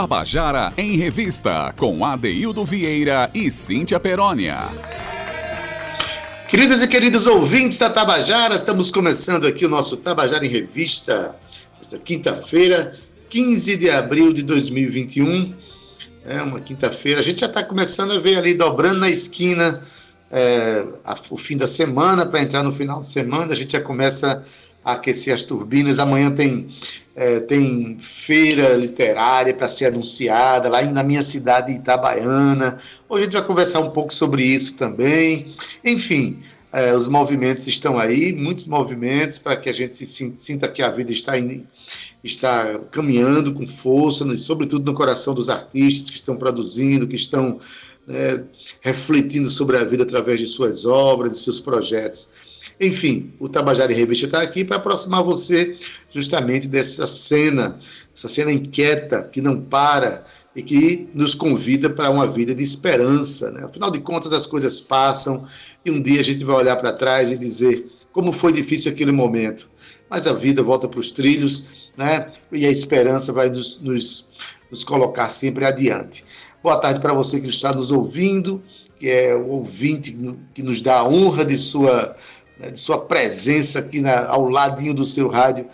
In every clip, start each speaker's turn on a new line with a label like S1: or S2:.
S1: Tabajara em Revista, com Adeildo Vieira e Cíntia Perónia.
S2: Queridas e queridos ouvintes da Tabajara, estamos começando aqui o nosso Tabajara em Revista, esta quinta-feira, 15 de abril de 2021. É uma quinta-feira, a gente já está começando a ver ali, dobrando na esquina, é, a, o fim da semana, para entrar no final de semana, a gente já começa a aquecer as turbinas. Amanhã tem é, tem feira literária para ser anunciada lá na minha cidade Itabaiana. Hoje a gente vai conversar um pouco sobre isso também. Enfim, é, os movimentos estão aí, muitos movimentos para que a gente se sinta que a vida está, está caminhando com força, sobretudo no coração dos artistas que estão produzindo, que estão é, refletindo sobre a vida através de suas obras, de seus projetos. Enfim, o Tabajara em Revista está aqui para aproximar você justamente dessa cena, essa cena inquieta que não para e que nos convida para uma vida de esperança. Né? Afinal de contas, as coisas passam e um dia a gente vai olhar para trás e dizer como foi difícil aquele momento. Mas a vida volta para os trilhos né? e a esperança vai nos, nos, nos colocar sempre adiante. Boa tarde para você que está nos ouvindo, que é o ouvinte que nos dá a honra de sua né, de sua presença aqui na, ao ladinho do seu rádio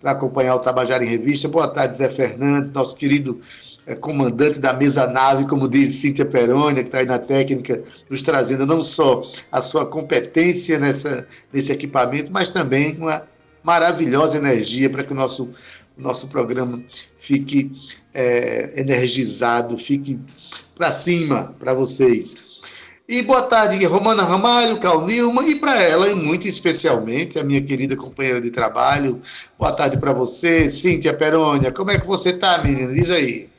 S2: para acompanhar o Tabajara em Revista. Boa tarde, Zé Fernandes, nosso querido é, comandante da mesa nave, como diz Cíntia Perônia, que está aí na técnica, nos trazendo não só a sua competência nessa, nesse equipamento, mas também uma maravilhosa energia para que o nosso, nosso programa fique é, energizado, fique para cima para vocês. E boa tarde, Romana Ramalho, Cal Nilma, e para ela, e muito especialmente, a minha querida companheira de trabalho. Boa tarde para você, Cíntia Perônia. Como é que você está, menina? Diz aí.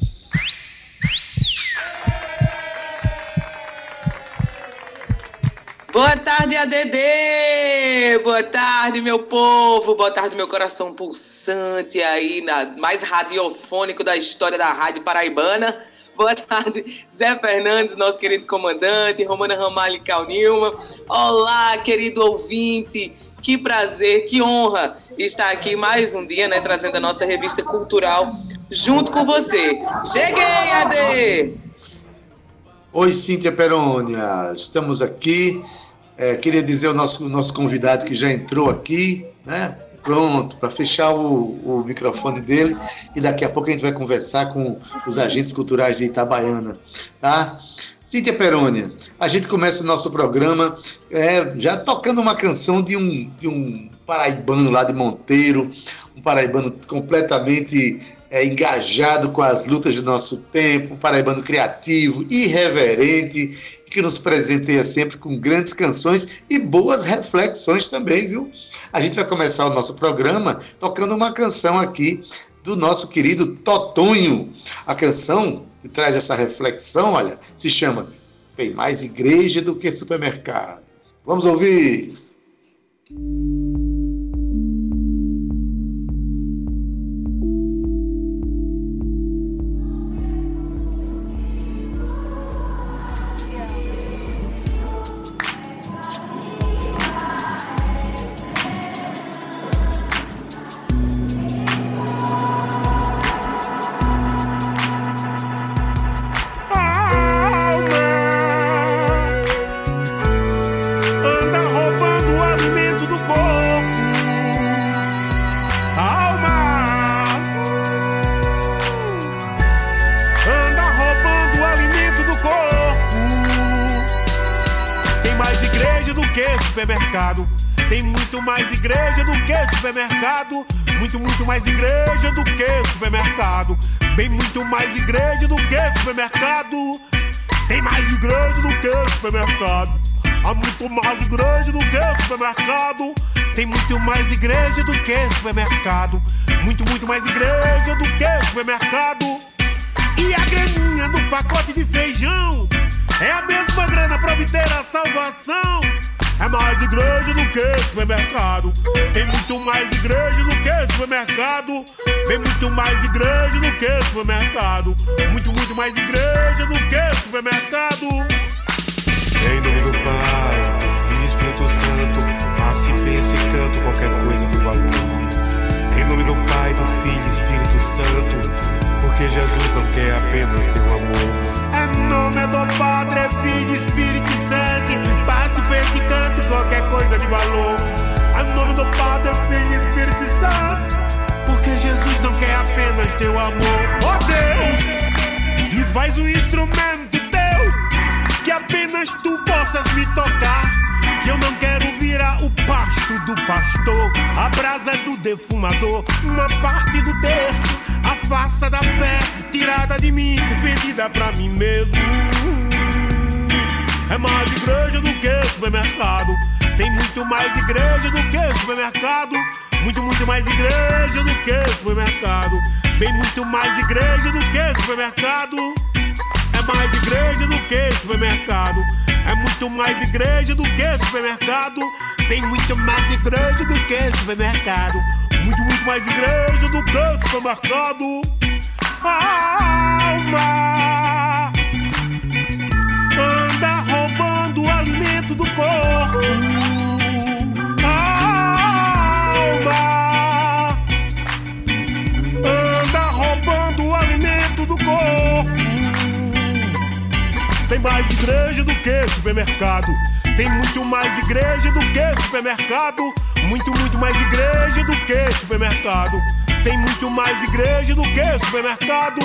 S3: Boa tarde, ADD! Boa tarde, meu povo! Boa tarde, meu coração pulsante aí, na, mais radiofônico da história da Rádio Paraibana. Boa tarde, Zé Fernandes, nosso querido comandante, Romana Ramalho Calnilma. Olá, querido ouvinte, que prazer, que honra estar aqui mais um dia, né, trazendo a nossa revista cultural junto com você. Cheguei, Ade!
S2: Oi, Cíntia Perônia, estamos aqui. É, queria dizer o nosso, nosso convidado que já entrou aqui, né? Pronto para fechar o, o, microfone dele e daqui a pouco a gente vai conversar com os agentes culturais de Itabaiana, tá? Cíntia Perônia, a gente começa o nosso programa é, já tocando uma canção de um, de um paraibano lá de Monteiro, um paraibano completamente é, engajado com as lutas do nosso tempo, um paraibano criativo, irreverente, que nos presenteia sempre com grandes canções e boas reflexões também, viu? A gente vai começar o nosso programa tocando uma canção aqui do nosso querido Totonho. A canção que traz essa reflexão, olha, se chama Tem mais igreja do que supermercado. Vamos ouvir.
S4: supermercado. Tem muito mais igreja do que supermercado. Muito, muito mais igreja do que supermercado. E a graninha do pacote de feijão é a mesma grana pra obter a salvação. É mais igreja do que supermercado. Tem muito mais igreja do que supermercado. Tem muito mais igreja do que supermercado. Muito, muito mais igreja do que supermercado. Em nome do Pai, do Espírito Santo, e e canto qualquer coisa do valor. Em nome do Pai, do Filho e Espírito Santo
S5: Porque Jesus não quer apenas teu amor. É nome do Padre, Filho, Espírito Santo. Passe, pense e canto qualquer coisa de valor. É nome do Padre, Filho, Espírito Santo. Porque Jesus não quer apenas teu amor. Oh Deus, me faz um instrumento teu que apenas tu possas me tocar que eu não quero virar o pasto do pastor, a brasa do defumador, uma parte do terço, a faça da fé tirada de mim, vendida pra mim mesmo. É mais igreja do que supermercado, tem muito mais igreja do que supermercado, muito, muito mais igreja do que supermercado, bem muito mais igreja do que supermercado. É mais igreja do que supermercado. É muito mais igreja do que supermercado. Tem muito mais igreja do que supermercado. Muito, muito mais igreja do que supermercado. alma anda roubando o alimento do corpo. Que supermercado. Tem muito mais igreja do que supermercado. Muito, muito mais igreja do que supermercado. Tem muito mais igreja do que supermercado.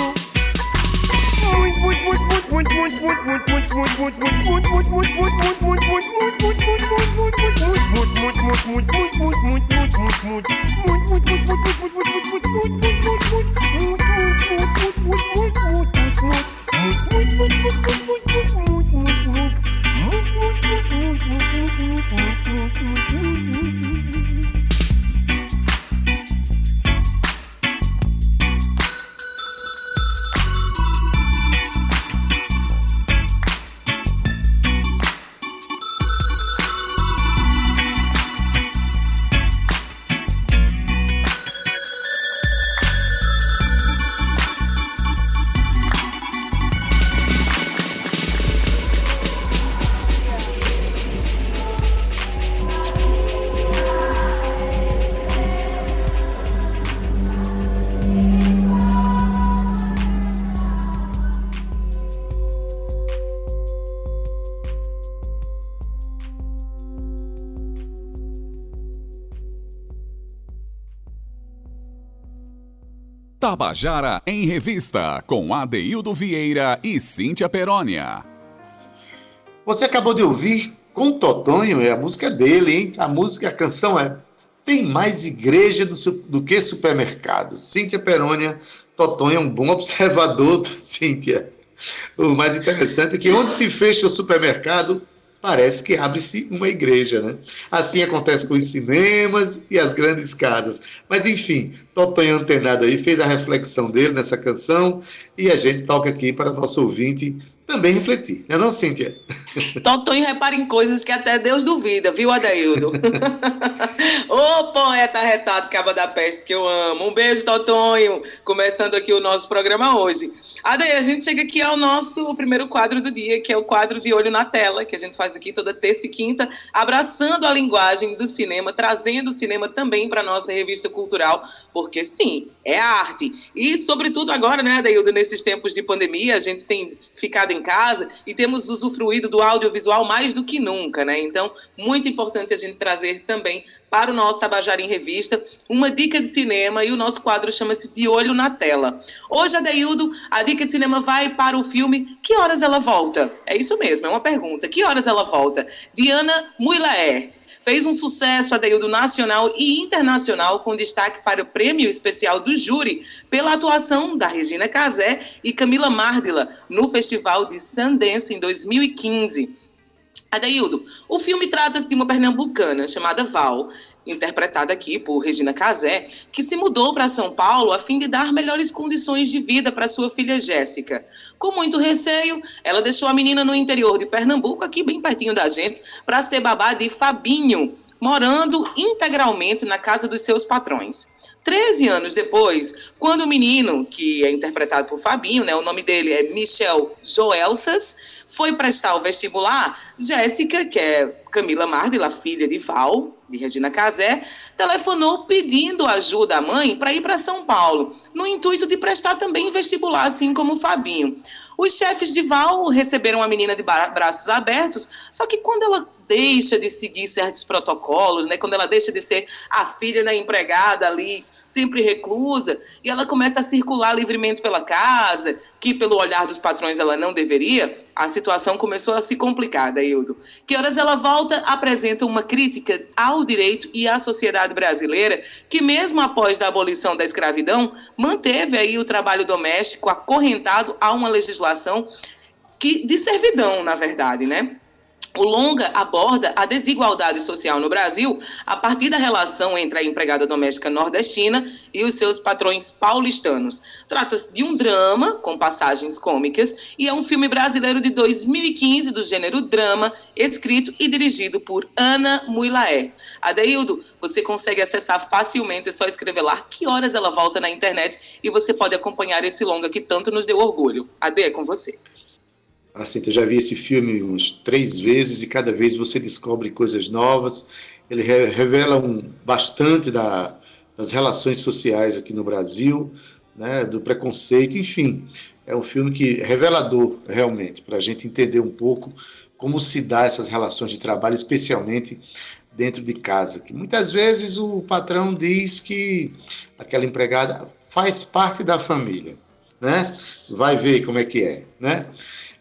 S5: Muito, muito, muito, muito, muito, muito, muito, muito, muito, muito, muito, muito, muito, muito,
S1: Tabajara em Revista, com Adeildo Vieira e Cíntia Perónia.
S2: Você acabou de ouvir com Totonho, é a música dele, hein? A música, a canção é Tem mais igreja do, do que supermercado. Cíntia Perônia, Totonho é um bom observador, Cíntia. O mais interessante é que onde se fecha o supermercado, parece que abre-se uma igreja, né? Assim acontece com os cinemas e as grandes casas. Mas enfim, Totonho Antenado aí fez a reflexão dele nessa canção e a gente toca aqui para nosso ouvinte também refletir, não é não, Cíntia?
S3: Totonho repara em coisas que até Deus duvida, viu, Adaildo? Ô poeta retado, caba da peste, que eu amo. Um beijo, Totonho. Começando aqui o nosso programa hoje. Adaí, a gente chega aqui ao nosso primeiro quadro do dia, que é o quadro de Olho na Tela, que a gente faz aqui toda terça e quinta, abraçando a linguagem do cinema, trazendo o cinema também para nossa revista cultural, porque sim, é arte. E, sobretudo agora, né, Adaildo, nesses tempos de pandemia, a gente tem ficado em em casa e temos usufruído do audiovisual mais do que nunca, né? Então, muito importante a gente trazer também para o nosso Tabajara em Revista uma dica de cinema e o nosso quadro chama-se De Olho na Tela. Hoje, Adeildo, a dica de cinema vai para o filme Que Horas Ela Volta? É isso mesmo, é uma pergunta. Que horas ela volta? Diana Muilaert fez um sucesso Adeildo nacional e internacional, com destaque para o prêmio especial do júri pela atuação da Regina Casé e Camila Mardila no Festival de Sundance em 2015. Adaildo, o filme trata-se de uma pernambucana chamada Val, interpretada aqui por Regina Casé, que se mudou para São Paulo a fim de dar melhores condições de vida para sua filha Jéssica. Com muito receio, ela deixou a menina no interior de Pernambuco, aqui bem pertinho da gente, para ser babá de Fabinho, morando integralmente na casa dos seus patrões. Treze anos depois, quando o menino, que é interpretado por Fabinho, né, o nome dele é Michel Joelsas, foi prestar o vestibular, Jéssica, que é Camila Mardila, filha de Val, de Regina Casé, telefonou pedindo ajuda à mãe para ir para São Paulo, no intuito de prestar também vestibular, assim como o Fabinho. Os chefes de Val receberam a menina de braços abertos, só que quando ela deixa de seguir certos protocolos, né? Quando ela deixa de ser a filha da empregada ali, sempre reclusa, e ela começa a circular livremente pela casa, que pelo olhar dos patrões ela não deveria, a situação começou a se complicar, Daildo. Que horas ela volta, apresenta uma crítica ao direito e à sociedade brasileira, que mesmo após a abolição da escravidão, manteve aí o trabalho doméstico acorrentado a uma legislação que de servidão, na verdade, né? O longa aborda a desigualdade social no Brasil a partir da relação entre a empregada doméstica nordestina e os seus patrões paulistanos. Trata-se de um drama com passagens cômicas e é um filme brasileiro de 2015 do gênero drama, escrito e dirigido por Ana Muilaer. Adeildo, você consegue acessar facilmente, é só escrever lá que horas ela volta na internet e você pode acompanhar esse longa que tanto nos deu orgulho. Ade, é com você.
S2: Assim, eu já vi esse filme uns três vezes e cada vez você descobre coisas novas. Ele re revela um, bastante da, das relações sociais aqui no Brasil, né, do preconceito, enfim. É um filme que é revelador, realmente, para a gente entender um pouco como se dá essas relações de trabalho, especialmente dentro de casa. Que muitas vezes o patrão diz que aquela empregada faz parte da família, né? Vai ver como é que é, né?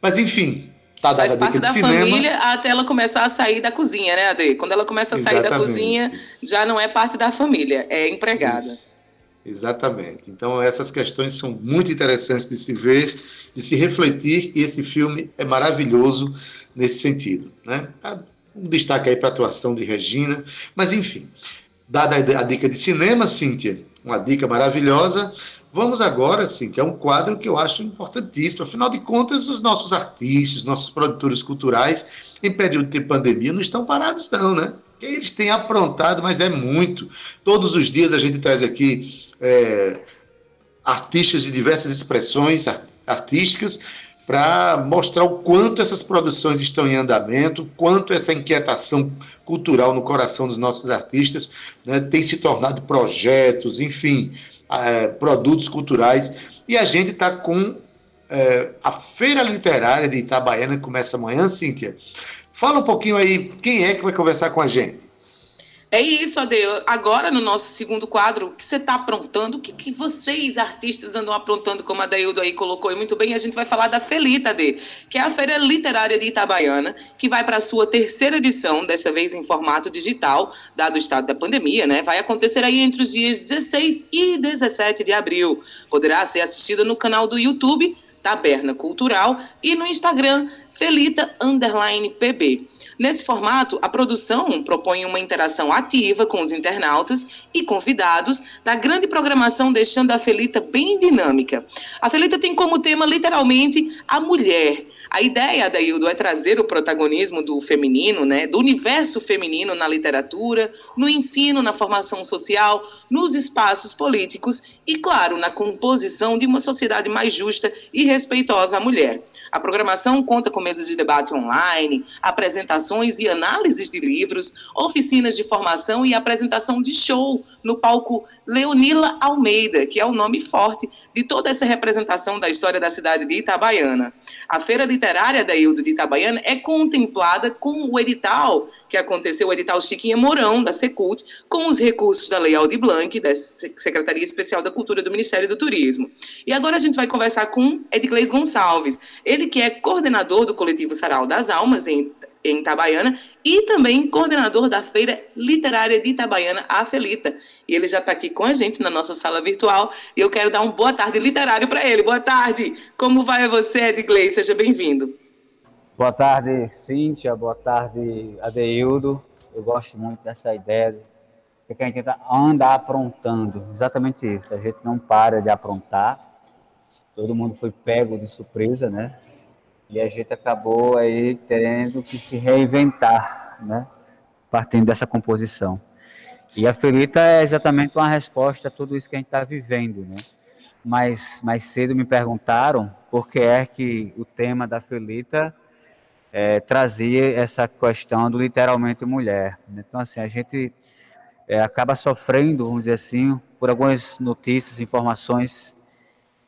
S2: Mas enfim,
S3: tá dada Faz a dica parte da cinema. família até ela começar a sair da cozinha, né, Ade? Quando ela começa a sair Exatamente. da cozinha, já não é parte da família, é empregada. Isso.
S2: Exatamente. Então, essas questões são muito interessantes de se ver, de se refletir, e esse filme é maravilhoso nesse sentido. Né? Um destaque aí para a atuação de Regina, mas enfim, dada a dica de cinema, Cíntia, uma dica maravilhosa, Vamos agora, Cintia, a um quadro que eu acho importantíssimo. Afinal de contas, os nossos artistas, nossos produtores culturais, em período de pandemia, não estão parados, não, né? Eles têm aprontado, mas é muito. Todos os dias a gente traz aqui é, artistas de diversas expressões artísticas para mostrar o quanto essas produções estão em andamento, quanto essa inquietação cultural no coração dos nossos artistas né, tem se tornado projetos, enfim é, produtos culturais. E a gente está com é, a Feira Literária de Itabaiana, que começa amanhã, Cíntia. Fala um pouquinho aí, quem é que vai conversar com a gente?
S3: É isso, Ade. Agora, no nosso segundo quadro, o que você está aprontando? O que, que, vocês, artistas, andam aprontando, como a Deildo aí colocou e muito bem? A gente vai falar da Felita, Ade, que é a Feira Literária de Itabaiana, que vai para a sua terceira edição, dessa vez em formato digital, dado o estado da pandemia, né? Vai acontecer aí entre os dias 16 e 17 de abril. Poderá ser assistida no canal do YouTube Taberna Cultural e no Instagram Felita PB. Nesse formato, a produção propõe uma interação ativa com os internautas e convidados da grande programação, deixando a Felita bem dinâmica. A Felita tem como tema literalmente a mulher a ideia, Daildo, é trazer o protagonismo do feminino, né, do universo feminino na literatura, no ensino, na formação social, nos espaços políticos e, claro, na composição de uma sociedade mais justa e respeitosa à mulher. A programação conta com mesas de debate online, apresentações e análises de livros, oficinas de formação e apresentação de show no palco Leonila Almeida, que é o nome forte de toda essa representação da história da cidade de Itabaiana. A Feira Literária da Ildo de Itabaiana é contemplada com o edital que aconteceu, o edital Chiquinha Mourão, da Secult, com os recursos da Lei Aldir Blanc, da Secretaria Especial da Cultura do Ministério do Turismo. E agora a gente vai conversar com Edglês Gonçalves, ele que é coordenador do coletivo Sarau das Almas, em em Itabaiana e também coordenador da Feira Literária de Itabaiana, a Felita. E ele já está aqui com a gente na nossa sala virtual e eu quero dar um boa tarde literário para ele. Boa tarde! Como vai você, Edgley? Seja bem-vindo.
S6: Boa tarde, Cíntia. Boa tarde, Adeildo. Eu gosto muito dessa ideia de que a gente anda aprontando. Exatamente isso. A gente não para de aprontar. Todo mundo foi pego de surpresa, né? E a gente acabou aí tendo que se reinventar, né? partindo dessa composição. E a Felita é exatamente uma resposta a tudo isso que a gente está vivendo, né? Mais, mais cedo me perguntaram por que é que o tema da Felita é, trazia essa questão do literalmente mulher. Então, assim, a gente é, acaba sofrendo, vamos dizer assim, por algumas notícias, informações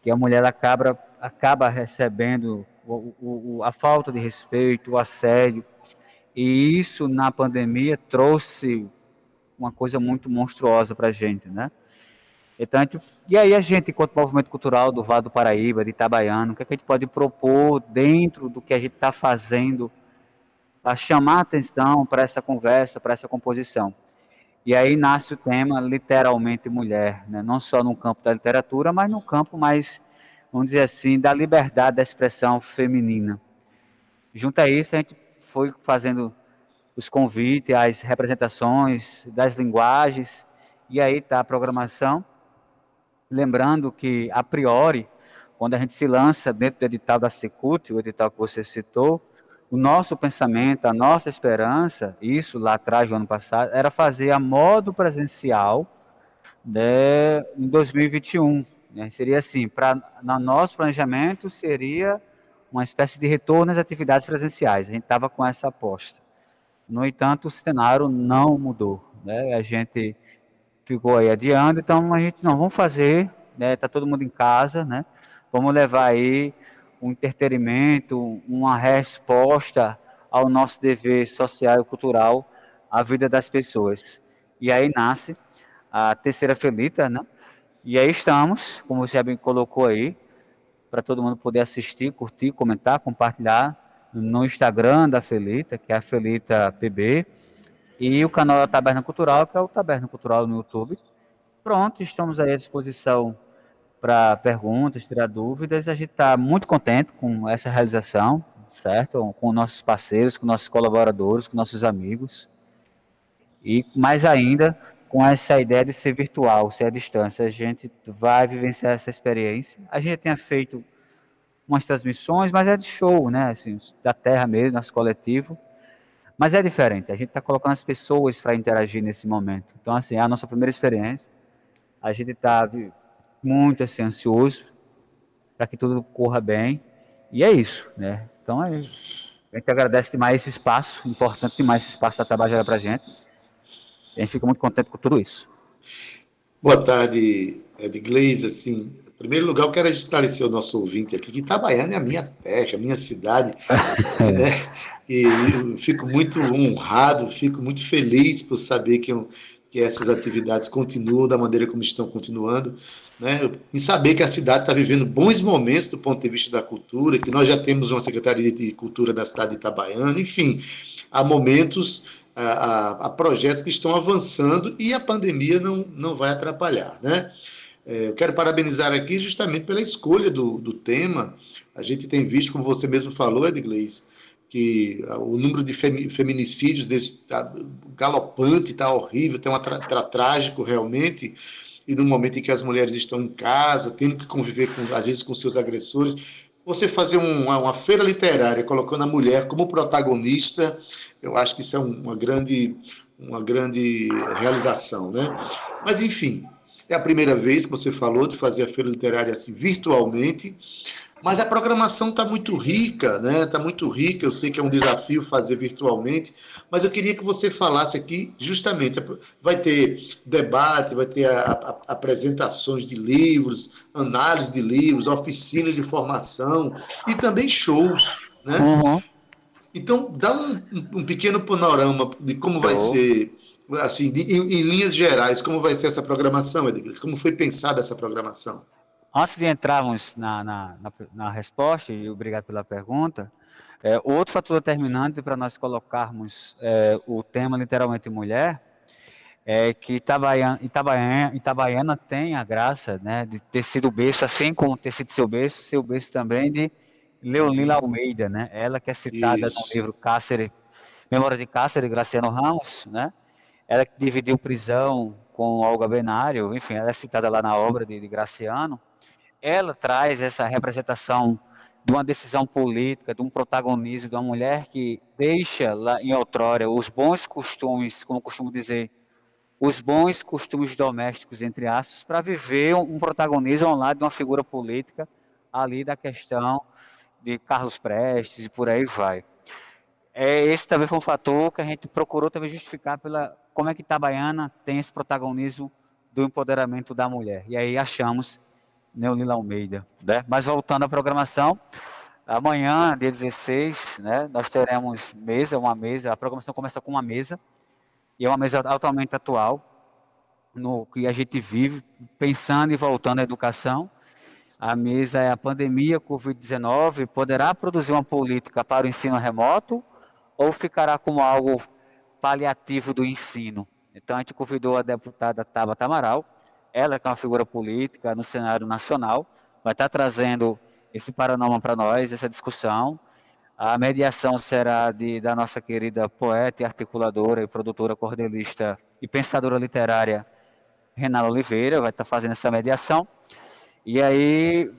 S6: que a mulher acaba, acaba recebendo o, o, a falta de respeito, o assédio. E isso, na pandemia, trouxe uma coisa muito monstruosa para a gente, né? Então, e aí a gente, enquanto movimento cultural do Vale do Paraíba, de Itabaiano, o que, é que a gente pode propor dentro do que a gente está fazendo para chamar atenção para essa conversa, para essa composição? E aí nasce o tema literalmente mulher, né? não só no campo da literatura, mas no campo mais, vamos dizer assim, da liberdade da expressão feminina. Junto a isso, a gente foi fazendo os convites, as representações das linguagens, e aí está a programação. Lembrando que, a priori, quando a gente se lança dentro do edital da Secult, o edital que você citou, o nosso pensamento, a nossa esperança, isso lá atrás do ano passado, era fazer a modo presencial né, em 2021. Né? Seria assim, para no nosso planejamento seria uma espécie de retorno às atividades presenciais. A gente estava com essa aposta. No entanto, o cenário não mudou. Né? A gente ficou aí adiando, então a gente não vamos fazer, né? Tá todo mundo em casa, né? Vamos levar aí um entretenimento, uma resposta ao nosso dever social e cultural à vida das pessoas. E aí nasce a terceira felita, né? E aí estamos, como você bem colocou aí, para todo mundo poder assistir, curtir, comentar, compartilhar no Instagram da Felita, que é a Felita PB, e o canal da Taberna Cultural, que é o Taberna Cultural no YouTube. Pronto, estamos aí à disposição para perguntas, tirar dúvidas. A gente está muito contente com essa realização, certo? Com nossos parceiros, com nossos colaboradores, com nossos amigos. E mais ainda com essa ideia de ser virtual, ser à distância. A gente vai vivenciar essa experiência. A gente tenha feito umas transmissões, mas é de show, né? Assim, da terra mesmo, nosso coletivo. Mas é diferente, a gente está colocando as pessoas para interagir nesse momento. Então, assim, é a nossa primeira experiência. A gente está muito assim, ansioso para que tudo corra bem. E é isso, né? Então, é, a gente agradece demais esse espaço, importante demais esse espaço da Tabajara para a gente. A gente fica muito contente com tudo isso.
S2: Boa tarde, Edgleis. Assim, primeiro lugar, eu quero esclarecer o nosso ouvinte aqui que Itabaiana é a minha terra, a minha cidade. né? E fico muito honrado, fico muito feliz por saber que, que essas atividades continuam da maneira como estão continuando. Né? Em saber que a cidade está vivendo bons momentos do ponto de vista da cultura, que nós já temos uma Secretaria de Cultura da cidade de Itabaiana, enfim, há momentos, há, há projetos que estão avançando e a pandemia não, não vai atrapalhar. Né? É, eu quero parabenizar aqui justamente pela escolha do, do tema. A gente tem visto, como você mesmo falou, Edgleis, que o número de feminicídios desse, tá galopante, está horrível, está um tá trágico realmente, e no momento em que as mulheres estão em casa, tendo que conviver, com, às vezes, com seus agressores, você fazer um, uma, uma, feira literária colocando a mulher como protagonista, eu acho que isso é uma grande, uma grande realização, né? Mas, enfim, é a primeira vez que você falou de fazer a feira literária assim virtualmente, mas a programação está muito rica, né? Está muito rica. Eu sei que é um desafio fazer virtualmente, mas eu queria que você falasse aqui justamente. Vai ter debate, vai ter a, a, apresentações de livros, análise de livros, oficinas de formação e também shows, né? Uhum. Então, dá um, um, pequeno panorama de como vai ser assim, em, em, linhas gerais, como vai ser essa programação, Edgar? Como foi pensada essa programação?
S6: Antes de entrarmos na, na, na, na resposta, e obrigado pela pergunta, é, outro fator determinante para nós colocarmos é, o tema literalmente mulher é que Itabaiana, Itabaiana, Itabaiana tem a graça né, de ter sido berço, assim como ter sido seu berço, seu berço também de Leolila Almeida, né? Ela que é citada Isso. no livro Cáceres, Memória de Cáceres, Graciano Ramos, né? Ela que dividiu prisão com Olga Benário, enfim, ela é citada lá na obra de, de Graciano. Ela traz essa representação de uma decisão política, de um protagonismo de uma mulher que deixa lá em outrora os bons costumes, como costumo dizer, os bons costumes domésticos, entre aspas, para viver um protagonismo ao lado de uma figura política ali da questão de Carlos Prestes e por aí vai. É, esse também foi um fator que a gente procurou também justificar pela como é que Itabaiana tem esse protagonismo do empoderamento da mulher. E aí achamos Neolila Almeida. Né? Mas voltando à programação, amanhã, dia 16, né, nós teremos mesa, uma mesa, a programação começa com uma mesa, e é uma mesa altamente atual, no que a gente vive, pensando e voltando à educação. A mesa é a pandemia Covid-19, poderá produzir uma política para o ensino remoto ou ficará como algo paliativo do ensino? Então, a gente convidou a deputada Tabata Amaral, ela que é uma figura política no cenário nacional, vai estar trazendo esse panorama para nós, essa discussão. A mediação será de, da nossa querida poeta e articuladora e produtora cordelista e pensadora literária Renata Oliveira, vai estar fazendo essa mediação. E aí,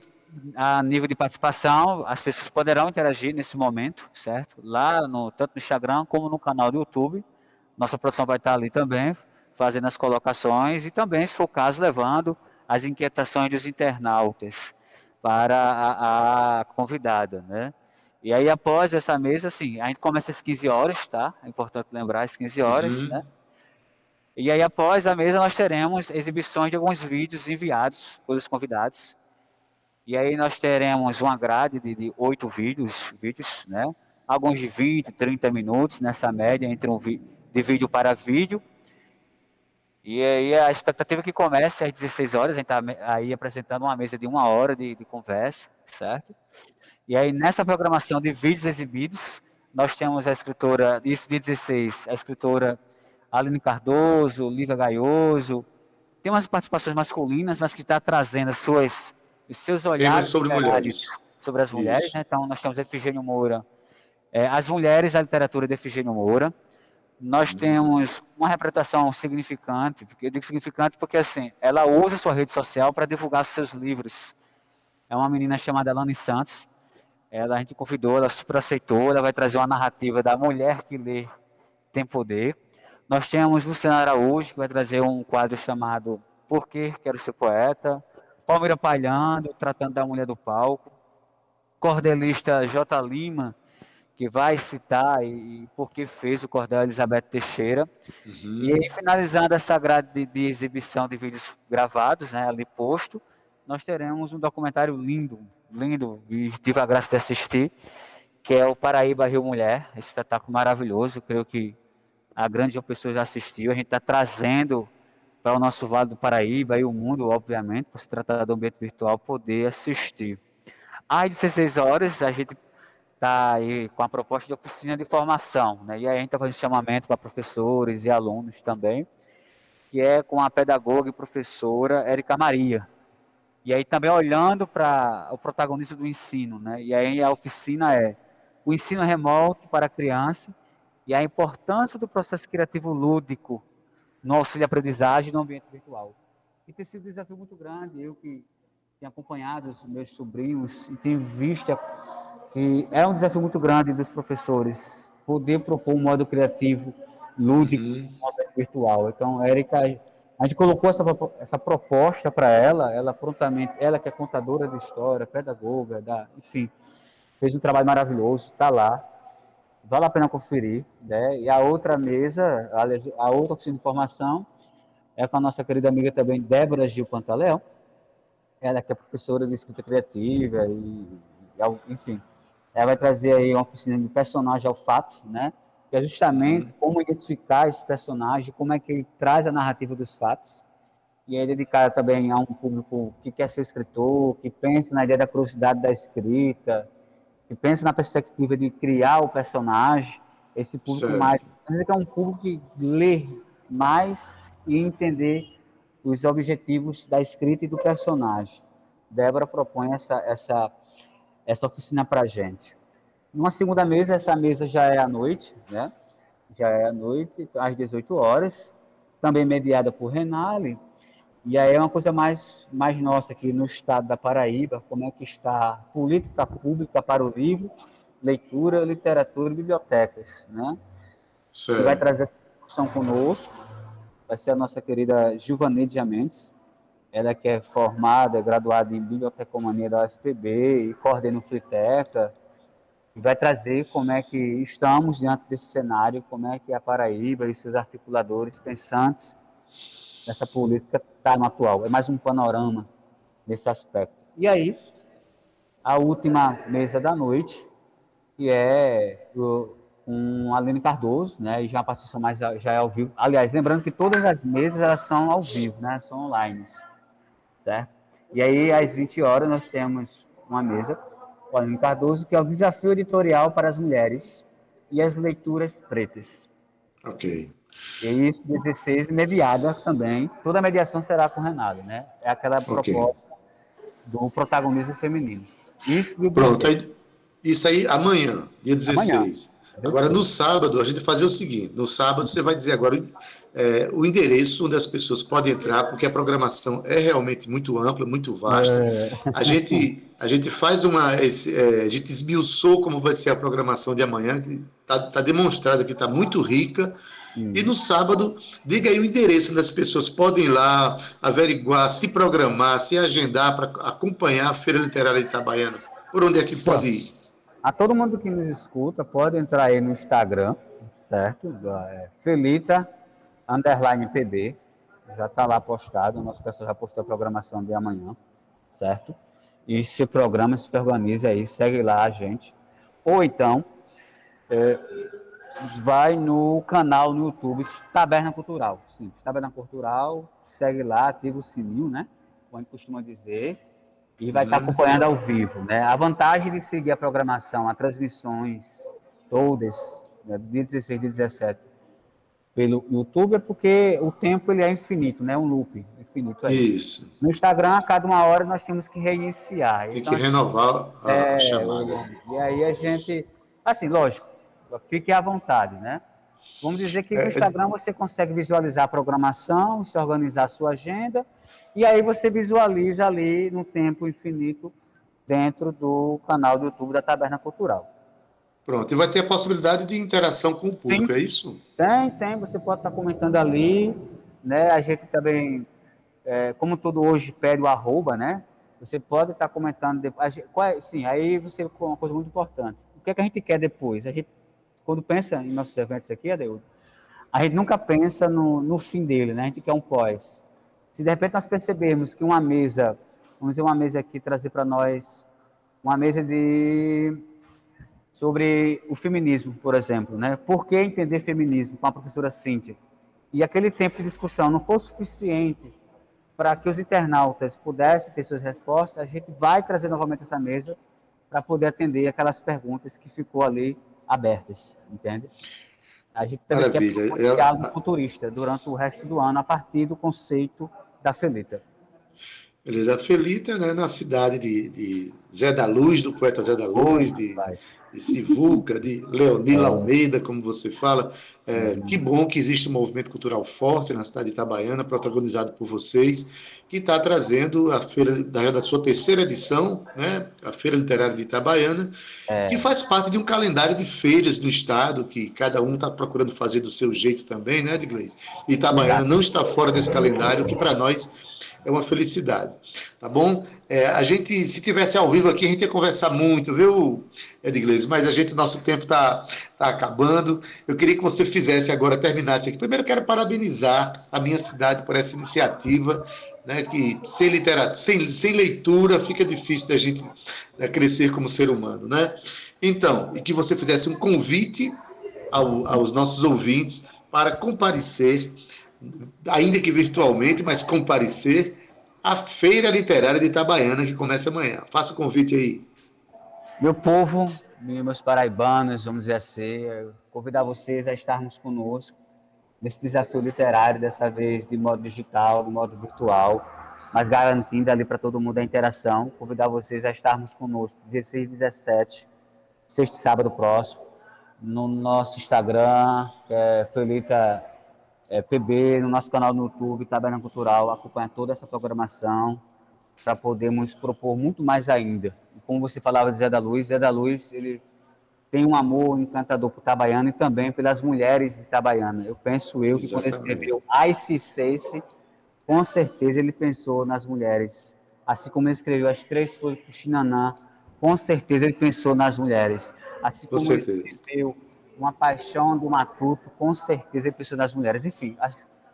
S6: a nível de participação, as pessoas poderão interagir nesse momento, certo? Lá, no, tanto no Instagram como no canal do YouTube. Nossa produção vai estar ali também, fazendo as colocações e também, se for o caso, levando as inquietações dos internautas para a, a convidada, né? E aí, após essa mesa, assim, a gente começa às 15 horas, tá? É importante lembrar, às 15 horas, uhum. né? E aí, após a mesa, nós teremos exibições de alguns vídeos enviados pelos convidados. E aí nós teremos uma grade de oito vídeos, vídeos, né? Alguns de 20, 30 minutos, nessa média, entre um de vídeo para vídeo. E aí a expectativa é que comece às 16 horas, a gente está aí apresentando uma mesa de uma hora de, de, conversa, certo? E aí nessa programação de vídeos exibidos, nós temos a escritora, isso de 16, a escritora Aline Cardoso, Lívia Gaioso, tem umas participações masculinas, mas que está trazendo as suas, os seus olhares
S2: sobre mulheres.
S6: Sobre as mulheres, né? Então nós temos Efigênio Moura, é, as mulheres da literatura de Efigênio Moura, nós temos uma representação significante, porque eu digo significante porque assim, ela usa sua rede social para divulgar seus livros. É uma menina chamada Alane Santos. Ela a gente convidou, ela super aceitou, ela vai trazer uma narrativa da mulher que lê tem poder. Nós temos Luciana Araújo, que vai trazer um quadro chamado Por que Quero Ser Poeta. Palmeira Palhando, tratando da mulher do palco. Cordelista J. Lima, que vai citar e, e porque fez o cordel Elizabeth Teixeira. Uhum. E aí, finalizando essa grade de, de, exibição de vídeos gravados, né, ali posto, nós teremos um documentário lindo, lindo, e tive a graça de assistir, que é o Paraíba Rio Mulher, esse espetáculo maravilhoso, creio que a grande pessoa já assistiu, a gente está trazendo para o nosso Vale do Paraíba e o mundo, obviamente, por se tratar do ambiente virtual, poder assistir. Às 16 horas, a gente está aí com a proposta de oficina de formação, né? E aí a gente está fazendo chamamento para professores e alunos também, que é com a pedagoga e professora Érica Maria. E aí também olhando para o protagonismo do ensino, né? E aí a oficina é o ensino remoto para a criança e a importância do processo criativo lúdico no auxílio aprendizagem no ambiente virtual. E tem sido um desafio muito grande, eu que tenho acompanhado os meus sobrinhos e tenho visto que é um desafio muito grande dos professores poder propor um modo criativo, lúdico, uhum. virtual. Então, Érica, a gente colocou essa, essa proposta para ela, ela prontamente, ela que é contadora de história, pedagoga, da, enfim, fez um trabalho maravilhoso, está lá, vale a pena conferir, né? E a outra mesa, a, a outra oficina de formação, é com a nossa querida amiga também, Débora Gil Pantaleão, ela que é professora de escrita criativa e, enfim, ela vai trazer aí uma oficina de personagem ao fato, né? Que é justamente uhum. como identificar esse personagem, como é que ele traz a narrativa dos fatos. E é dedicada também a um público que quer ser escritor, que pensa na ideia da curiosidade da escrita, que pensa na perspectiva de criar o personagem. Esse público certo. mais. Mas é um público que lê mais e entender os objetivos da escrita e do personagem. Débora propõe essa, essa essa oficina para a gente. Numa segunda mesa, essa mesa já é à noite, né? Já é à noite, às 18 horas, também mediada por Renale. E aí é uma coisa mais, mais nossa aqui no estado da Paraíba, como é que está política pública para o livro, leitura, literatura e bibliotecas, né? Certo. Que vai trazer essa discussão conosco, vai ser a nossa querida Gilvaneide Mendes, ela que é formada, é graduada em bibliotecomania da UFPB e coordena o Fliteca, e vai trazer como é que estamos diante desse cenário, como é que a Paraíba e seus articuladores pensantes nessa política está no atual. É mais um panorama nesse aspecto. E aí, a última mesa da noite, que é o, com Aline Cardoso, né, e já participação mais já é ao vivo. Aliás, lembrando que todas as mesas elas são ao vivo, né, são online, certo? E aí, às 20 horas, nós temos uma mesa com Aline Cardoso, que é o desafio editorial para as mulheres e as leituras pretas.
S2: Ok.
S6: E isso, 16, mediada também. Toda a mediação será com o Renato, né? É aquela okay. proposta do protagonismo feminino.
S2: Isso Pronto, aí, isso aí amanhã, dia 16. Amanhã. Agora, no sábado, a gente vai fazer o seguinte: no sábado, você vai dizer agora é, o endereço onde as pessoas podem entrar, porque a programação é realmente muito ampla, muito vasta. É. A, gente, a gente faz uma. Esse, é, a gente esmiuçou como vai ser a programação de amanhã, está tá demonstrado que está muito rica. Hum. E no sábado, diga aí o endereço onde as pessoas podem ir lá averiguar, se programar, se agendar para acompanhar a Feira Literária de Itabaiana. Por onde é que pode ir?
S6: A todo mundo que nos escuta, pode entrar aí no Instagram, certo? É, Felita, underline PB, já está lá postado, o nosso pessoal já postou a programação de amanhã, certo? E se programa, se organiza aí, segue lá a gente. Ou então, é, vai no canal no YouTube Taberna Cultural. Sim, Taberna Cultural, segue lá, ativa o sininho, né? Como a gente costuma dizer, e vai estar acompanhando ao vivo, né? A vantagem de seguir a programação, as transmissões todas, né, do dia 16 e 17, pelo YouTube, é porque o tempo ele é infinito, né? Um loop infinito.
S2: Aí. Isso.
S6: No Instagram, a cada uma hora nós temos que reiniciar.
S2: Tem então, que renovar a, é, chamada.
S6: E aí a gente, assim, lógico, fique à vontade, né? Vamos dizer que no é, é Instagram você consegue visualizar a programação, se organizar a sua agenda, e aí você visualiza ali no tempo infinito dentro do canal do YouTube da Taberna Cultural.
S2: Pronto, e vai ter a possibilidade de interação com o público, é isso?
S6: Tem, tem, você pode estar comentando ali, né? A gente também, é, como todo hoje pede o arroba, né? Você pode estar comentando depois. É, sim, aí você uma coisa muito importante. O que, é que a gente quer depois? A gente quando pensa em nossos eventos aqui, Adeildo, a gente nunca pensa no, no fim dele, né? A gente quer um pós. Se de repente nós percebermos que uma mesa, vamos dizer uma mesa aqui, trazer para nós uma mesa de sobre o feminismo, por exemplo, né? Por que entender feminismo com a professora Cíntia? E aquele tempo de discussão não for suficiente para que os internautas pudessem ter suas respostas, a gente vai trazer novamente essa mesa para poder atender aquelas perguntas que ficou ali abertas, entende? A gente também Maravilha. quer um diálogo Eu... futurista durante o resto do ano a partir do conceito da Felita.
S2: Beleza. Felita, né, na cidade de, de, Zé da Luz, do poeta Zé da Luz, de, de Sivuca, de Leonila é. Almeida, como você fala. É, uhum. Que bom que existe um movimento cultural forte na cidade de Itabaiana, protagonizado por vocês, que está trazendo a feira da, da, sua terceira edição, né, a Feira Literária de Itabaiana, é. que faz parte de um calendário de feiras no estado, que cada um está procurando fazer do seu jeito também, né, Edglês? Itabaiana não está fora desse calendário, que para nós é uma felicidade, tá bom? É, a gente, se tivesse ao vivo aqui, a gente ia conversar muito, viu, Edglês? Mas a gente, nosso tempo está tá acabando. Eu queria que você fizesse agora, terminasse aqui. Primeiro, quero parabenizar a minha cidade por essa iniciativa, né, que sem literatura, sem, sem leitura, fica difícil da gente né, crescer como ser humano, né? Então, e que você fizesse um convite ao, aos nossos ouvintes para comparecer ainda que virtualmente, mas comparecer à Feira Literária de Itabaiana, que começa amanhã. Faça o convite aí.
S6: Meu povo, meus paraibanos, vamos dizer assim, convidar vocês a estarmos conosco nesse desafio literário, dessa vez de modo digital, de modo virtual, mas garantindo ali para todo mundo a interação. Convidar vocês a estarmos conosco 16 e 17, sexto sábado próximo, no nosso Instagram, que é Felita é, PB, no nosso canal no YouTube, Taberna Cultural, acompanhar toda essa programação para podermos propor muito mais ainda. Como você falava de Zé da Luz, Zé da Luz, ele tem um amor encantador por Itabaiana e também pelas mulheres de Itabaiana. Eu penso eu que quando ele escreveu Ice Cease, com certeza ele pensou nas mulheres. Assim como ele escreveu As Três Flores para Xinanã, com certeza ele pensou nas mulheres. Assim como ele escreveu uma paixão do matuto, com certeza ele pensou nas mulheres. Enfim,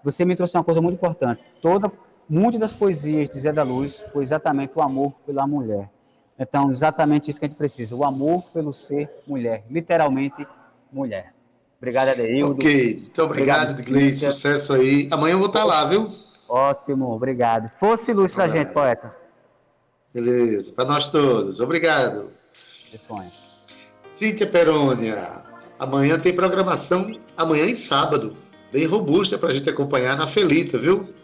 S6: você me trouxe uma coisa muito importante. Toda, muitas das poesias de Zé da Luz foi exatamente o amor pela mulher. Então, exatamente isso que a gente precisa, o amor pelo ser mulher, literalmente mulher. Obrigado, Adeildo.
S2: Ok, muito obrigado, obrigado sucesso aí. Amanhã eu vou estar lá, viu?
S6: Ótimo, obrigado. Fosse luz para a gente, poeta.
S2: Beleza, para nós todos. Obrigado. Disponha. Cíntia Perônia, amanhã tem programação, amanhã e sábado, bem robusta para a gente acompanhar na Felita, viu?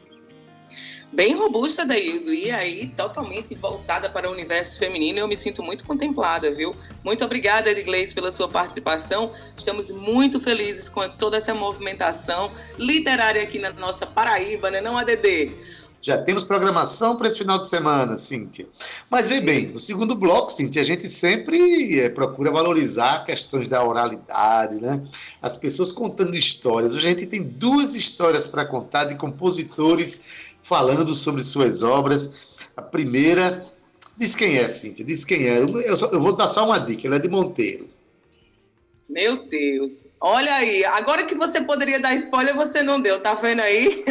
S3: Bem robusta, Daildo, e aí totalmente voltada para o universo feminino. Eu me sinto muito contemplada, viu? Muito obrigada, Edglês, pela sua participação. Estamos muito felizes com toda essa movimentação literária aqui na nossa Paraíba, né, não, ADD?
S2: Já temos programação para esse final de semana, Cíntia. Mas vem bem, no segundo bloco, Cíntia, a gente sempre é, procura valorizar questões da oralidade, né? As pessoas contando histórias. Hoje a gente tem duas histórias para contar de compositores falando sobre suas obras. A primeira, diz quem é, Cíntia, diz quem é. Eu, só, eu vou dar só uma dica, ela é de Monteiro.
S3: Meu Deus. Olha aí, agora que você poderia dar spoiler, você não deu, tá vendo aí?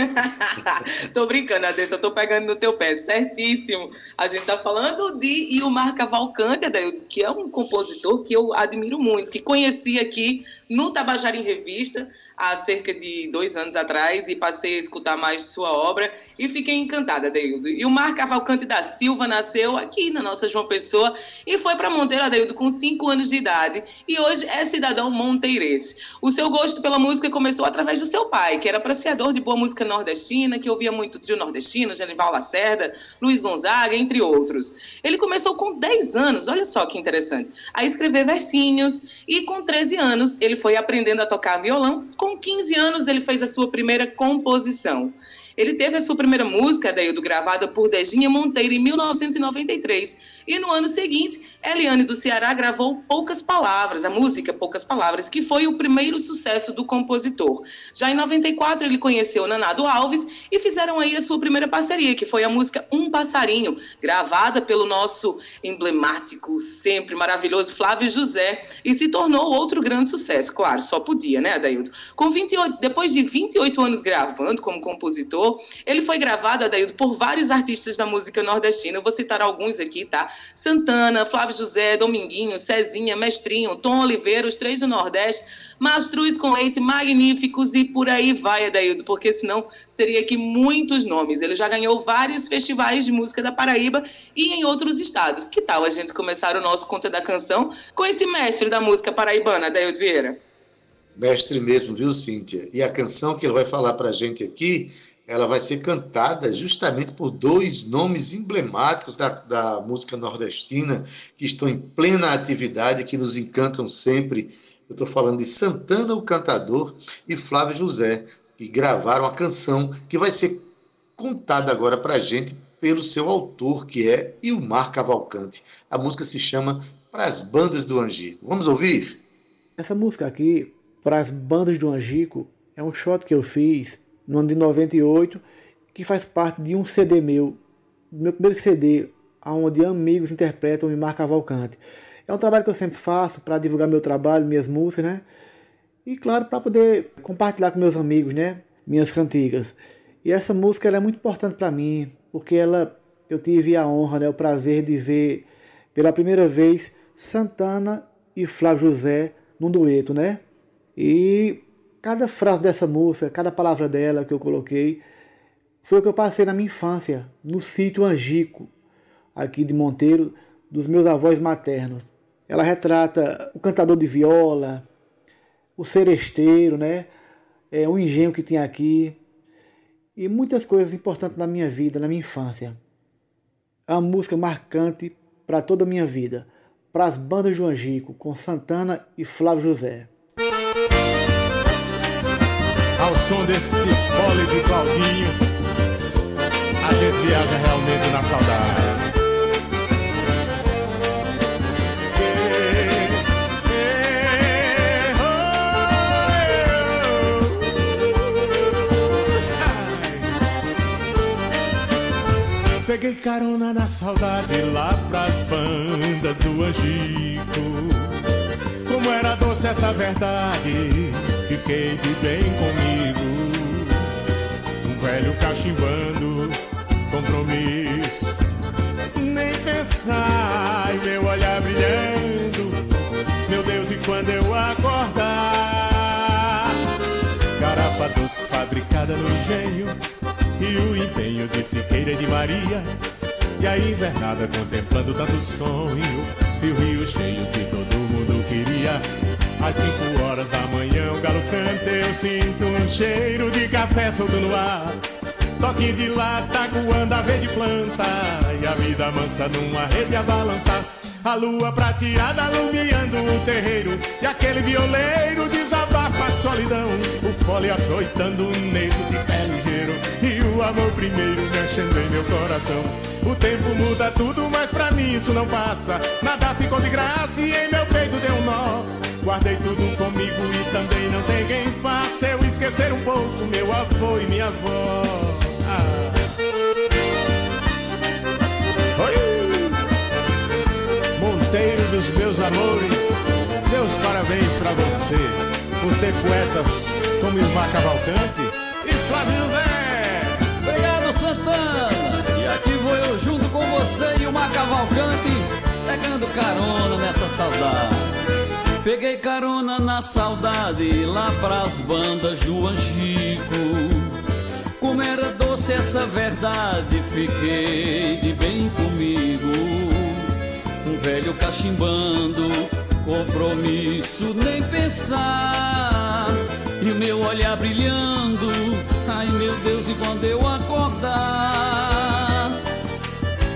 S3: tô brincando, Adessa, eu tô pegando no teu pé, certíssimo. A gente tá falando de Ilmar Cavalcante, Adaildo, que é um compositor que eu admiro muito, que conheci aqui no Tabajara em Revista, há cerca de dois anos atrás e passei a escutar mais sua obra e fiquei encantada, Adeildo. E o Mar Cavalcante da Silva nasceu aqui na nossa João Pessoa e foi para Monteiro, Adeildo, com cinco anos de idade e hoje é cidadão monteirense. O seu gosto pela música começou através do seu pai, que era apreciador de boa música nordestina, que ouvia muito trio nordestino, Genival Lacerda, Luiz Gonzaga, entre outros. Ele começou com 10 anos, olha só que interessante, a escrever versinhos e com 13 anos ele foi aprendendo a tocar violão com 15 anos, ele fez a sua primeira composição. Ele teve a sua primeira música, Adeildo, gravada por Dejinha Monteiro em 1993. E no ano seguinte, Eliane do Ceará gravou Poucas Palavras, a música Poucas Palavras, que foi o primeiro sucesso do compositor. Já em 94, ele conheceu Nanado Alves e fizeram aí a sua primeira parceria, que foi a música Um Passarinho, gravada pelo nosso emblemático, sempre maravilhoso Flávio José, e se tornou outro grande sucesso. Claro, só podia, né, Adeildo? Com 28, depois de 28 anos gravando como compositor, ele foi gravado, Adaildo, por vários artistas da música nordestina. Eu vou citar alguns aqui, tá? Santana, Flávio José, Dominguinho, Cezinha, Mestrinho, Tom Oliveira, os três do Nordeste, Mastruz com Leite, Magníficos e por aí vai, Adaildo, porque senão seria aqui muitos nomes. Ele já ganhou vários festivais de música da Paraíba e em outros estados. Que tal a gente começar o nosso Conta da Canção com esse mestre da música paraibana, Adaildo Vieira?
S2: Mestre mesmo, viu, Cíntia? E a canção que ele vai falar para a gente aqui ela vai ser cantada justamente por dois nomes emblemáticos da, da música nordestina que estão em plena atividade, que nos encantam sempre. Eu estou falando de Santana, o cantador, e Flávio José, que gravaram a canção que vai ser contada agora para a gente pelo seu autor, que é Ilmar Cavalcante. A música se chama Para as Bandas do Angico. Vamos ouvir?
S7: Essa música aqui, Para as Bandas do Angico, é um shot que eu fiz no ano de 98, que faz parte de um CD meu, meu primeiro CD, onde amigos interpretam e Mar Cavalcante. É um trabalho que eu sempre faço para divulgar meu trabalho, minhas músicas, né? E claro, para poder compartilhar com meus amigos, né? Minhas cantigas. E essa música é muito importante para mim, porque ela eu tive a honra, né, o prazer de ver pela primeira vez Santana e Flávio José num dueto, né? E Cada frase dessa música, cada palavra dela que eu coloquei, foi o que eu passei na minha infância, no sítio Angico, aqui de Monteiro, dos meus avós maternos. Ela retrata o cantador de viola, o seresteiro, né? É, o engenho que tinha aqui e muitas coisas importantes na minha vida, na minha infância. É uma música marcante para toda a minha vida, para as bandas do Angico, com Santana e Flávio José.
S4: Ao som desse fole de Claudinho, a gente viaja realmente na saudade. Peguei carona na saudade lá pras bandas do Angico. Como era doce essa verdade, fiquei de bem comigo. Um velho cachimbando, compromisso. Nem pensar, e meu olhar brilhando. Meu Deus, e quando eu acordar? Garapa doce fabricada no engenho. E o empenho de Siqueira de Maria. E a invernada contemplando tanto sonho. E o rio cheio que todo mundo queria. Às cinco horas da manhã o galo canta, eu sinto um cheiro de café solto no ar. Toque de lata, coando a verde planta E a vida mansa numa rede a balançar. A lua prateada alumiando o terreiro E aquele violeiro desabafa a solidão. O fole açoitando um negro de pé ligeiro E o amor primeiro mexendo em meu coração. O tempo muda tudo, mas pra mim isso não passa. Nada ficou de graça e em meu peito deu um nó Guardei tudo comigo e também não tem quem faça eu esquecer um pouco meu avô e minha avó. Ah. Oi! Monteiro dos meus amores, meus parabéns pra você por ter poetas como Ismar Cavalcante e Flávio José.
S8: Obrigado, Santana! E aqui vou eu junto com você e o Mar Cavalcante, pegando carona nessa saudade. Peguei carona na saudade lá pras bandas do Angico. Como era doce essa verdade, fiquei de bem comigo. Um velho cachimbando, compromisso nem pensar. E o meu olhar brilhando, ai meu Deus, e quando eu acordar?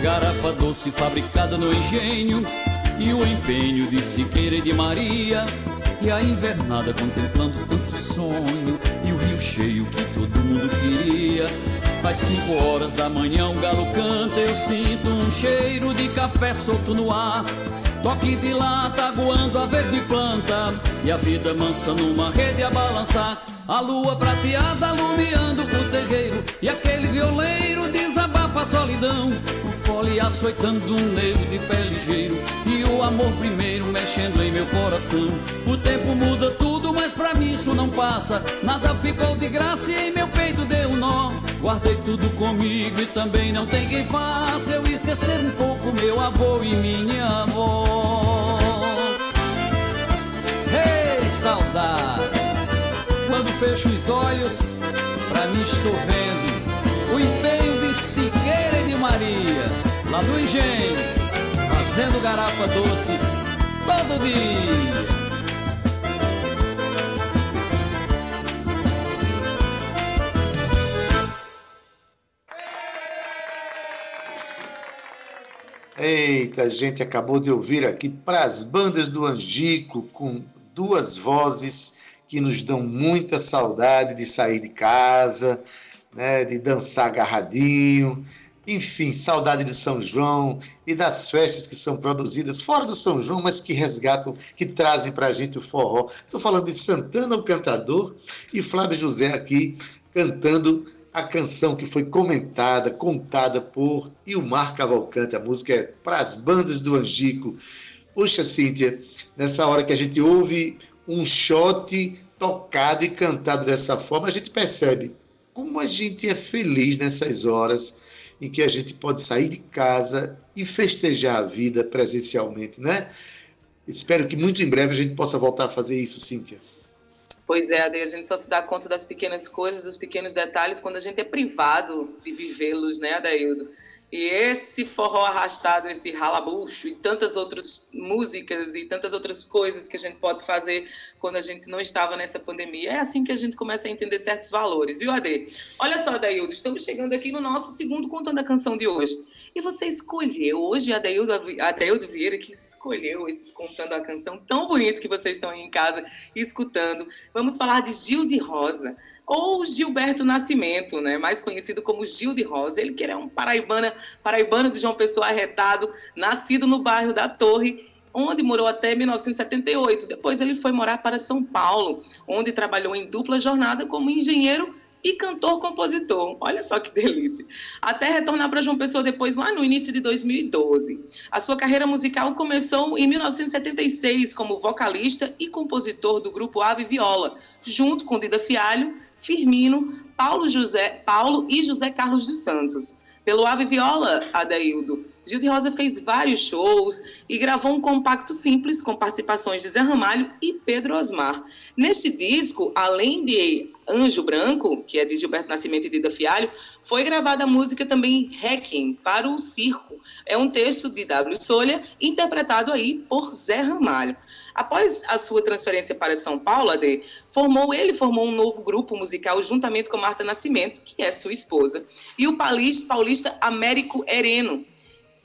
S8: Garrafa doce fabricada no engenho e o empenho de Siqueira e de Maria e a invernada contemplando tanto sonho e o rio cheio que todo mundo queria. Às cinco horas da manhã o galo canta, eu sinto um cheiro de café solto no ar. Toque de lata aguando a verde planta e a vida mansa numa rede a balançar. A lua prateada alumiando o terreiro e aquele violeiro desabafa a solidão. O fole açoitando um negro de pé ligeiro e o amor primeiro mexendo em meu coração. O tempo muda tudo, mas pra mim isso não passa. Nada ficou de graça e em meu peito deu um nó. Guardei tudo comigo e também não tem quem faça eu esquecer um pouco meu avô e minha avó. Ei, saudade! Quando fecho os olhos, pra mim estou vendo o empenho de Siqueira e de Maria, lá do engenho, fazendo garapa doce todo dia.
S2: Eita, a gente acabou de ouvir aqui para as bandas do Angico com duas vozes que nos dão muita saudade de sair de casa, né, de dançar agarradinho, enfim, saudade do São João e das festas que são produzidas fora do São João, mas que resgatam, que trazem para a gente o forró. Estou falando de Santana, o cantador, e Flávio José aqui cantando a canção que foi comentada, contada por Ilmar Cavalcante. A música é Para as Bandas do Angico. Poxa, Cíntia, nessa hora que a gente ouve um shot tocado e cantado dessa forma, a gente percebe como a gente é feliz nessas horas em que a gente pode sair de casa e festejar a vida presencialmente, né? Espero que muito em breve a gente possa voltar a fazer isso, Cíntia.
S3: Pois é, Ade, a gente só se dá conta das pequenas coisas, dos pequenos detalhes, quando a gente é privado de vivê-los, né, Adaildo? E esse forró arrastado, esse ralabucho e tantas outras músicas e tantas outras coisas que a gente pode fazer quando a gente não estava nessa pandemia. É assim que a gente começa a entender certos valores. Viu, Ade? Olha só, Adaildo, estamos chegando aqui no nosso segundo Contando a Canção de hoje. E você escolheu, hoje, Adaildo, Adaildo Vieira, que escolheu esse Contando a Canção tão bonito que vocês estão aí em casa escutando. Vamos falar de Gil de Rosa ou Gilberto Nascimento, né, mais conhecido como Gil de Rosa. Ele que um paraibana, paraibano de João Pessoa arretado, nascido no bairro da Torre, onde morou até 1978. Depois ele foi morar para São Paulo, onde trabalhou em dupla jornada como engenheiro e cantor-compositor. Olha só que delícia. Até retornar para João Pessoa depois, lá no início de 2012. A sua carreira musical começou em 1976 como vocalista e compositor do grupo Ave Viola, junto com Dida Fialho, Firmino, Paulo, José, Paulo e José Carlos dos Santos. Pelo Ave Viola, Adaildo, Gil de Rosa fez vários shows e gravou um compacto simples com participações de Zé Ramalho e Pedro Osmar. Neste disco, além de Anjo Branco, que é de Gilberto Nascimento e Dida Fialho, foi gravada a música também Requiem para o Circo. É um texto de W. Solha, interpretado aí por Zé Ramalho. Após a sua transferência para São Paulo, AD, formou, ele formou um novo grupo musical juntamente com Marta Nascimento, que é sua esposa, e o paulista Américo Hereno,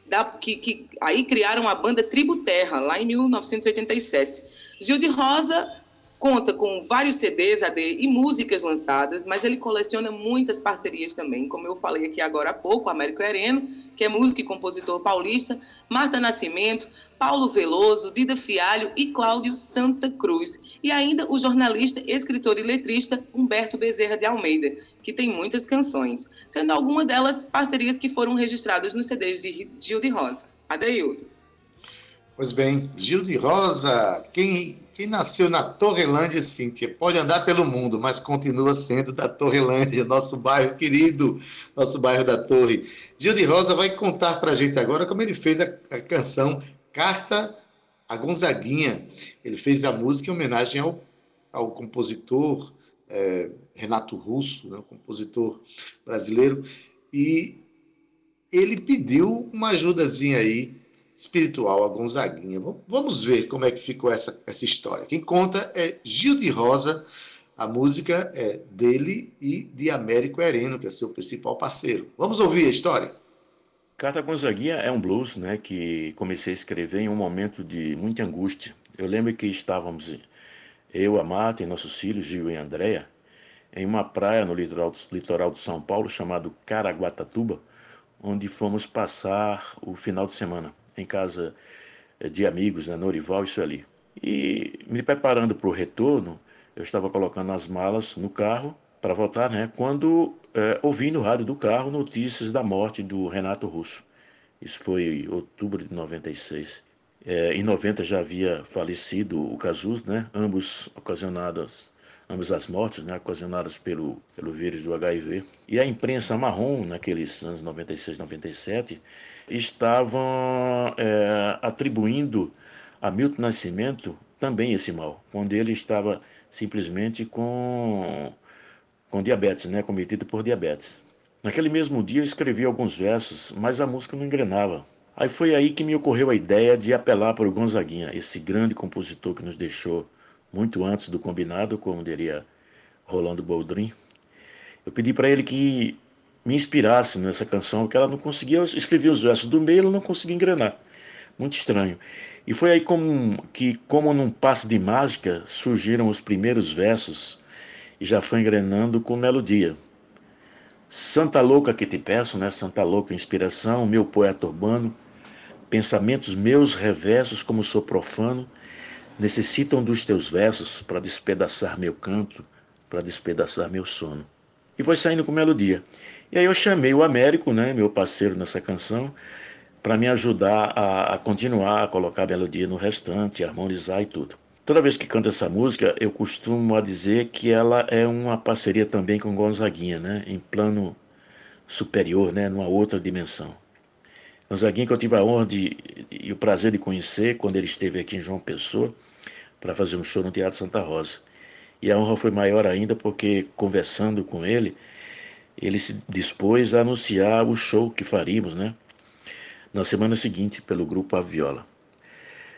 S3: da, que, que, aí criaram a banda Tribo Terra, lá em 1987. Gil de Rosa conta com vários CDs AD e músicas lançadas, mas ele coleciona muitas parcerias também, como eu falei aqui agora há pouco, Américo Hereno, que é músico e compositor paulista, Marta Nascimento, Paulo Veloso, Dida Fialho e Cláudio Santa Cruz, e ainda o jornalista, escritor e letrista Humberto Bezerra de Almeida, que tem muitas canções, sendo alguma delas parcerias que foram registradas nos CDs de Gil de Rosa. Adeildo.
S2: Pois bem, Gil de Rosa, quem quem nasceu na Torrelândia, Cíntia, pode andar pelo mundo, mas continua sendo da Torrelândia, nosso bairro querido, nosso bairro da Torre. Gil de Rosa vai contar para a gente agora como ele fez a, a, canção Carta a Gonzaguinha. Ele fez a música em homenagem ao, ao compositor é, Renato Russo, né, compositor brasileiro, e ele pediu uma ajudazinha aí espiritual a Gonzaguinha. Vamos ver como é que ficou essa, essa história. Quem conta é Gil de Rosa, a música é dele e de Américo Hereno, que é seu principal parceiro. Vamos ouvir a história?
S9: Carta Gonzaguinha é um blues né, que comecei a escrever em um momento de muita angústia. Eu lembro que estávamos, eu, a Marta e nossos filhos, Gil e Andréia, em uma praia no litoral, litoral de São Paulo chamado Caraguatatuba, onde fomos passar o final de semana em casa eh, de amigos, né, Norival e Sueli. E me preparando para o retorno, eu estava colocando as malas no carro para voltar, né? Quando é, ouvi no rádio do carro notícias da morte do Renato Russo. Isso foi em outubro de 96. É, em 90 já havia falecido o Cazus, né? Ambos ocasionadas, ambas as mortes, né? Ocasionadas pelo pelo vírus do HIV. E a imprensa marrom naqueles anos 96, 97 estavam é, atribuindo a Milton Nascimento também esse mal, quando ele estava simplesmente com, com diabetes, né, cometido por diabetes. Naquele mesmo dia eu escrevi alguns versos, mas a música não engrenava. Aí foi aí que me ocorreu a ideia de apelar para o Gonzaguinha, esse grande compositor que nos deixou muito antes do combinado, como diria Rolando Boldrin. Eu pedi para ele que me inspirasse nessa canção, que ela não conseguia, eu escrevi os versos do meio, ela não conseguia engrenar. Muito estranho. E foi aí como, que, como num passe de mágica, surgiram os primeiros versos e já foi engrenando com melodia. Santa Louca que te peço, né? Santa Louca inspiração, meu poeta urbano, pensamentos meus reversos, como sou profano, necessitam dos teus versos para despedaçar meu canto, para despedaçar meu sono. E foi saindo com melodia. E aí eu chamei o Américo, né, meu parceiro nessa canção, para me ajudar a, a, continuar a colocar a melodia no restante, harmonizar e tudo. Toda vez que canto essa música, eu costumo a dizer que ela é uma parceria também com Gonzaguinha, né, em plano superior, né, numa outra dimensão. Gonzaguinha que eu tive a honra de, e o prazer de conhecer quando ele esteve aqui em João Pessoa para fazer um show no Teatro Santa Rosa. E a honra foi maior ainda porque conversando com ele, ele se dispôs a anunciar o show que faríamos, né? Na semana seguinte, pelo grupo A Viola.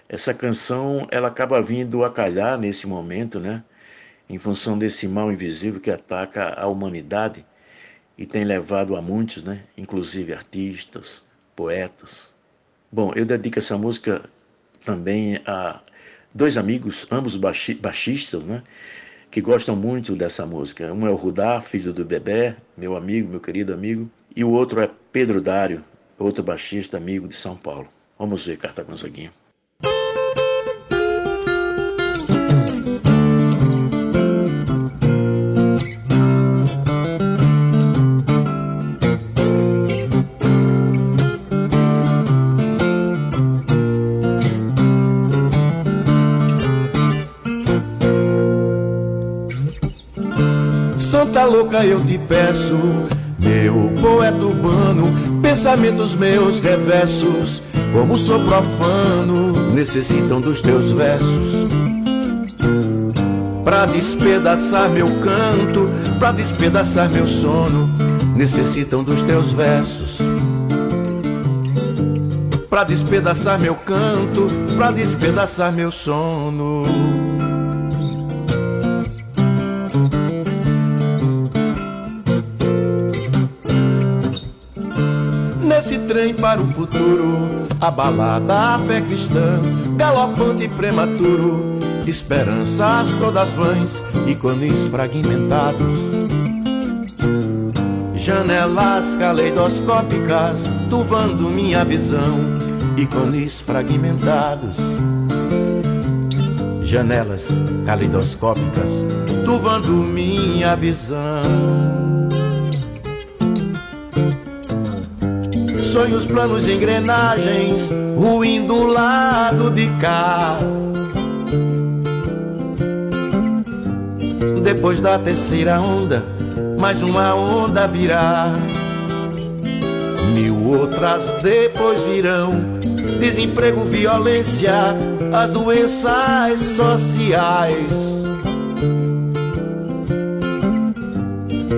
S9: Essa canção, ela acaba vindo a calhar nesse momento, né? Em função desse mal invisível que ataca a humanidade e tem levado a muitos, né? Inclusive artistas, poetas. Bom, eu dedico essa música também a dois amigos, ambos baixistas, né? Que gostam muito dessa música. Um é o Rudá, filho do Bebé, meu amigo, meu querido amigo, e o outro é Pedro Dário, outro baixista amigo de São Paulo. Vamos ver, Carta Gonzaguinha.
S10: Louca eu te peço, meu poeta urbano, pensamentos meus reversos, como sou profano, necessitam dos teus versos. Pra despedaçar meu canto, pra despedaçar meu sono, necessitam dos teus versos. Pra despedaçar meu canto, pra despedaçar meu sono. Trem para o futuro, abalada a fé cristã, galopante e prematuro, esperanças todas vãs, ícones fragmentados. Janelas caleidoscópicas, turvando minha visão, ícones fragmentados. Janelas caleidoscópicas, turvando minha visão. Sonhos, planos, engrenagens, ruindo do lado de cá. Depois da terceira onda, mais uma onda virá. Mil outras depois virão. Desemprego, violência, as doenças sociais.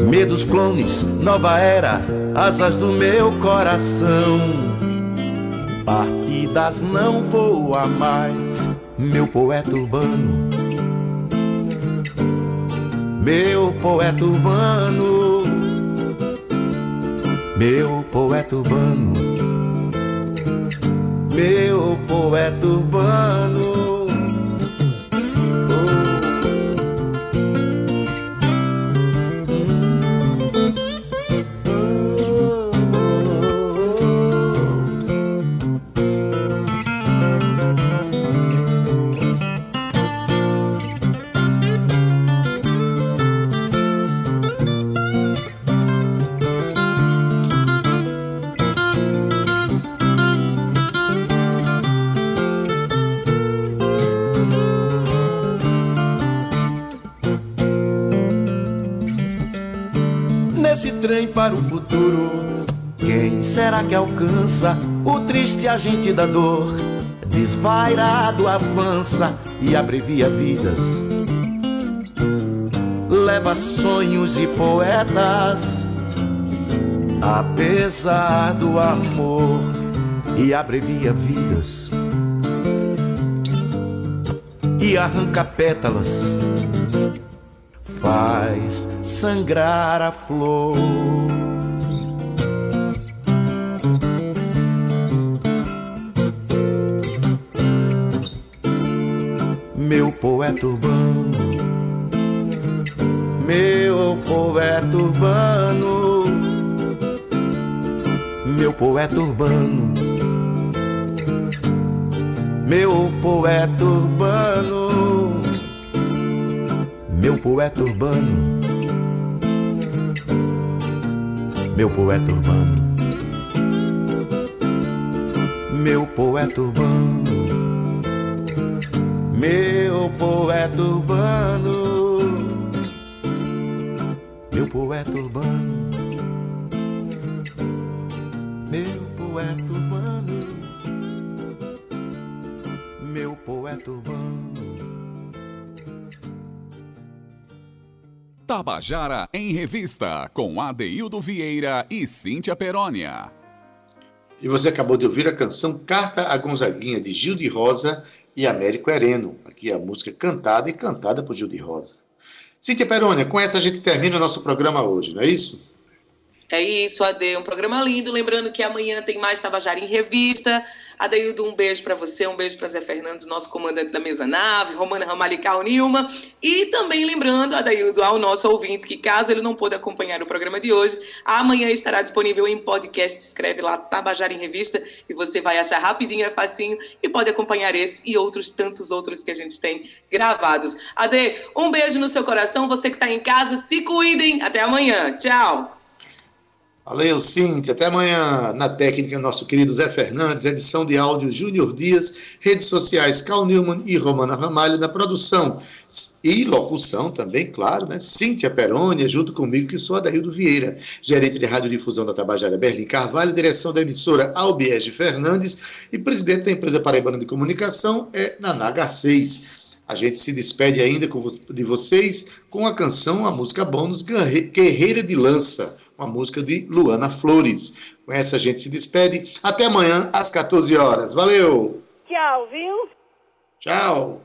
S10: Medos, clones, nova era, asas do meu coração. Partidas não voa mais, meu poeta urbano. Meu poeta urbano, meu poeta urbano, meu poeta urbano. Para o futuro. Quem será que alcança o triste agente da dor? Desvairado avança e abrevia vidas. Leva sonhos e poetas, apesar do amor, e abrevia vidas. E arranca pétalas, faz sangrar a flor. Meu poeta urbano, meu poeta urbano, meu poeta urbano, meu poeta urbano, meu poeta urbano meu poeta urbano, meu poeta urbano, meu poeta urbano, meu poeta urbano, meu poeta urbano, meu poeta urbano.
S1: Tabajara em Revista, com Adeildo Vieira e Cíntia Perónia.
S2: E você acabou de ouvir a canção Carta a Gonzaguinha, de Gil de Rosa e Américo Hereno. Aqui a música cantada e cantada por Gil de Rosa. Cíntia Perônia, com essa a gente termina o nosso programa hoje, não é isso?
S3: É isso, Ade, um programa lindo. Lembrando que amanhã tem mais Tabajara em Revista. Adeildo, um beijo para você, um beijo para Zé Fernandes, nosso comandante da mesa nave, Romana Ramalical Nilma. E também lembrando, Adeildo, ao nosso ouvinte, que caso ele não pôde acompanhar o programa de hoje, amanhã estará disponível em podcast. Escreve lá Tabajara em Revista e você vai achar rapidinho, é facinho e pode acompanhar esse e outros tantos outros que a gente tem gravados. Ade, um beijo no seu coração. Você que está em casa, se cuidem. Até amanhã. Tchau.
S2: Valeu, Cintia. Até amanhã. Na técnica, nosso querido Zé Fernandes, edição de áudio Júnior Dias, redes sociais Cal Newman e Romana Ramalho na produção. E locução também, claro, né? Cíntia Perônia, junto comigo, que sou Adaildo Vieira, gerente de radiodifusão da Tabajara Berlim Carvalho, direção da emissora Albiege Fernandes e presidente da empresa Paraibana de Comunicação é Nanaga 6. A gente se despede ainda de vocês com a canção, a música bônus Guerreira de Lança uma música de Luana Flores. Com essa a gente se despede. Até amanhã, às 14 horas. Valeu!
S11: Tchau, viu?
S2: Tchau!